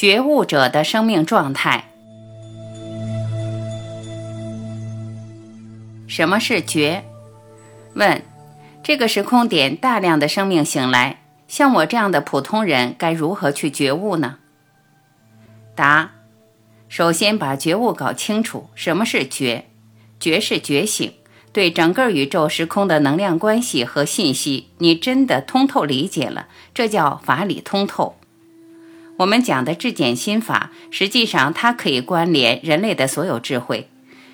觉悟者的生命状态。什么是觉？问：这个时空点大量的生命醒来，像我这样的普通人该如何去觉悟呢？答：首先把觉悟搞清楚。什么是觉？觉是觉醒，对整个宇宙时空的能量关系和信息，你真的通透理解了，这叫法理通透。我们讲的至简心法，实际上它可以关联人类的所有智慧，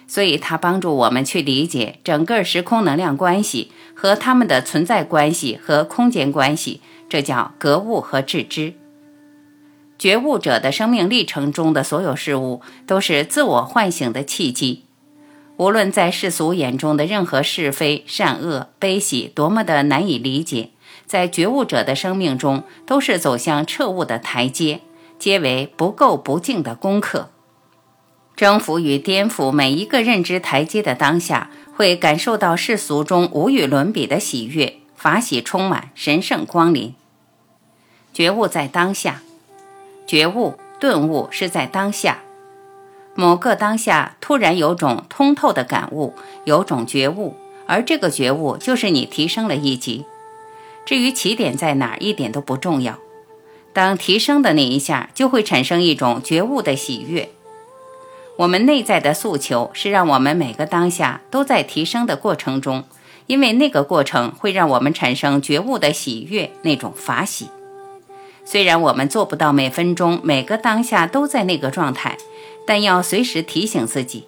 所以它帮助我们去理解整个时空能量关系和它们的存在关系和空间关系，这叫格物和致知。觉悟者的生命历程中的所有事物，都是自我唤醒的契机。无论在世俗眼中的任何是非、善恶、悲喜，多么的难以理解。在觉悟者的生命中，都是走向彻悟的台阶，皆为不垢不净的功课。征服与颠覆每一个认知台阶的当下，会感受到世俗中无与伦比的喜悦，法喜充满，神圣光临。觉悟在当下，觉悟顿悟是在当下，某个当下突然有种通透的感悟，有种觉悟，而这个觉悟就是你提升了一级。至于起点在哪儿，一点都不重要。当提升的那一下，就会产生一种觉悟的喜悦。我们内在的诉求是让我们每个当下都在提升的过程中，因为那个过程会让我们产生觉悟的喜悦，那种法喜。虽然我们做不到每分钟、每个当下都在那个状态，但要随时提醒自己。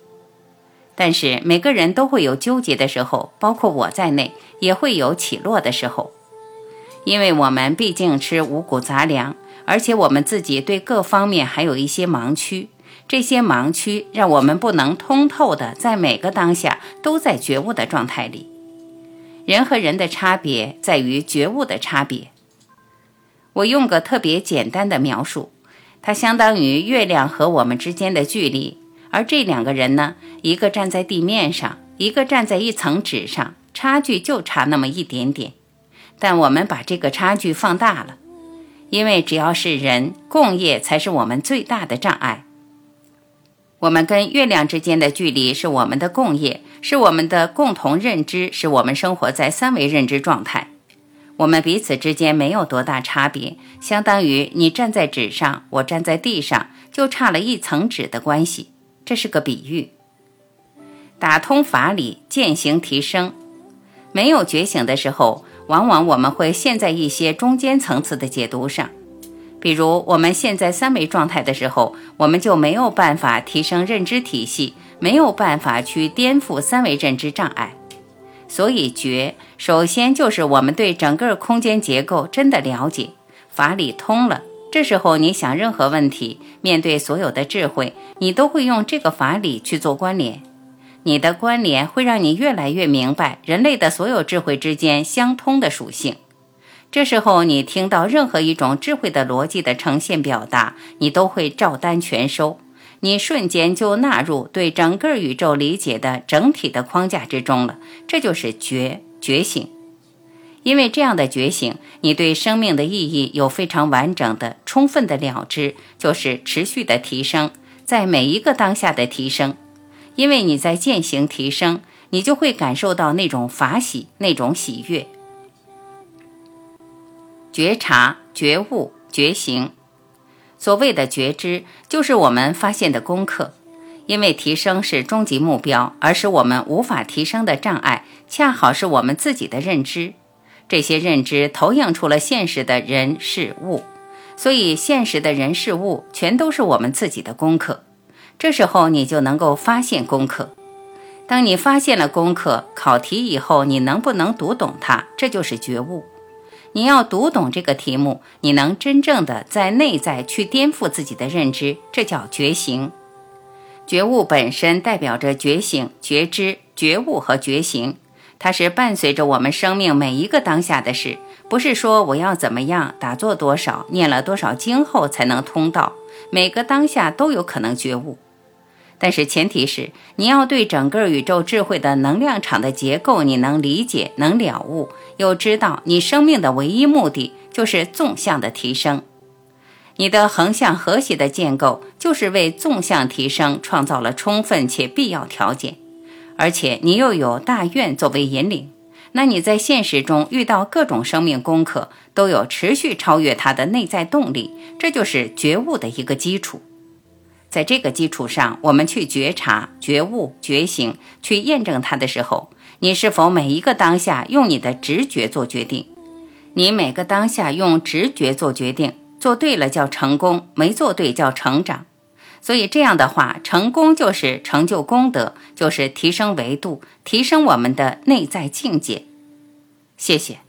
但是每个人都会有纠结的时候，包括我在内，也会有起落的时候。因为我们毕竟吃五谷杂粮，而且我们自己对各方面还有一些盲区，这些盲区让我们不能通透的在每个当下都在觉悟的状态里。人和人的差别在于觉悟的差别。我用个特别简单的描述，它相当于月亮和我们之间的距离，而这两个人呢，一个站在地面上，一个站在一层纸上，差距就差那么一点点。但我们把这个差距放大了，因为只要是人，共业才是我们最大的障碍。我们跟月亮之间的距离是我们的共业，是我们的共同认知，是我们生活在三维认知状态。我们彼此之间没有多大差别，相当于你站在纸上，我站在地上，就差了一层纸的关系。这是个比喻，打通法理，践行提升。没有觉醒的时候。往往我们会陷在一些中间层次的解读上，比如我们现在三维状态的时候，我们就没有办法提升认知体系，没有办法去颠覆三维认知障碍。所以觉，首先就是我们对整个空间结构真的了解，法理通了。这时候你想任何问题，面对所有的智慧，你都会用这个法理去做关联。你的关联会让你越来越明白人类的所有智慧之间相通的属性。这时候，你听到任何一种智慧的逻辑的呈现表达，你都会照单全收，你瞬间就纳入对整个宇宙理解的整体的框架之中了。这就是觉觉醒。因为这样的觉醒，你对生命的意义有非常完整的、充分的了知，就是持续的提升，在每一个当下的提升。因为你在践行提升，你就会感受到那种法喜、那种喜悦。觉察、觉悟、觉醒，所谓的觉知，就是我们发现的功课。因为提升是终极目标，而使我们无法提升的障碍，恰好是我们自己的认知。这些认知投影出了现实的人事物，所以现实的人事物全都是我们自己的功课。这时候你就能够发现功课。当你发现了功课，考题以后你能不能读懂它，这就是觉悟。你要读懂这个题目，你能真正的在内在去颠覆自己的认知，这叫觉醒。觉悟本身代表着觉醒、觉知、觉悟和觉醒，它是伴随着我们生命每一个当下的事，不是说我要怎么样打坐多少、念了多少经后才能通道，每个当下都有可能觉悟。但是前提是你要对整个宇宙智慧的能量场的结构你能理解、能了悟，又知道你生命的唯一目的就是纵向的提升。你的横向和谐的建构就是为纵向提升创造了充分且必要条件，而且你又有大愿作为引领，那你在现实中遇到各种生命功课都有持续超越它的内在动力，这就是觉悟的一个基础。在这个基础上，我们去觉察、觉悟、觉醒，去验证它的时候，你是否每一个当下用你的直觉做决定？你每个当下用直觉做决定，做对了叫成功，没做对叫成长。所以这样的话，成功就是成就功德，就是提升维度，提升我们的内在境界。谢谢。